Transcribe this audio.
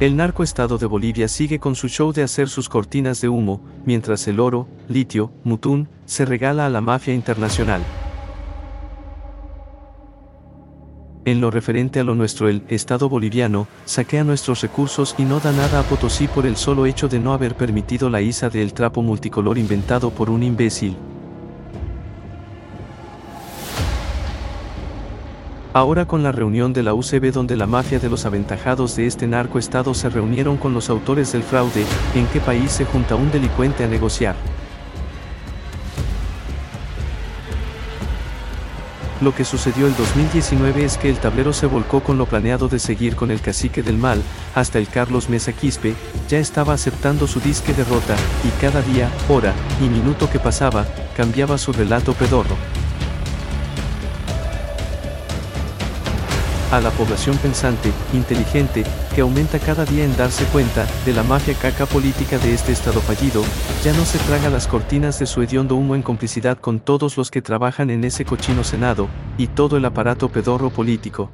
El narcoestado de Bolivia sigue con su show de hacer sus cortinas de humo, mientras el oro, litio, mutún, se regala a la mafia internacional. En lo referente a lo nuestro, el Estado boliviano saquea nuestros recursos y no da nada a Potosí por el solo hecho de no haber permitido la ISA del trapo multicolor inventado por un imbécil. Ahora con la reunión de la UCB donde la mafia de los aventajados de este narcoestado se reunieron con los autores del fraude, ¿en qué país se junta un delincuente a negociar? Lo que sucedió el 2019 es que el tablero se volcó con lo planeado de seguir con el cacique del mal, hasta el Carlos Mesa Quispe, ya estaba aceptando su disque derrota, y cada día, hora, y minuto que pasaba, cambiaba su relato pedorro. A la población pensante, inteligente, que aumenta cada día en darse cuenta de la mafia caca política de este estado fallido, ya no se traga las cortinas de su hediondo humo en complicidad con todos los que trabajan en ese cochino senado, y todo el aparato pedorro político.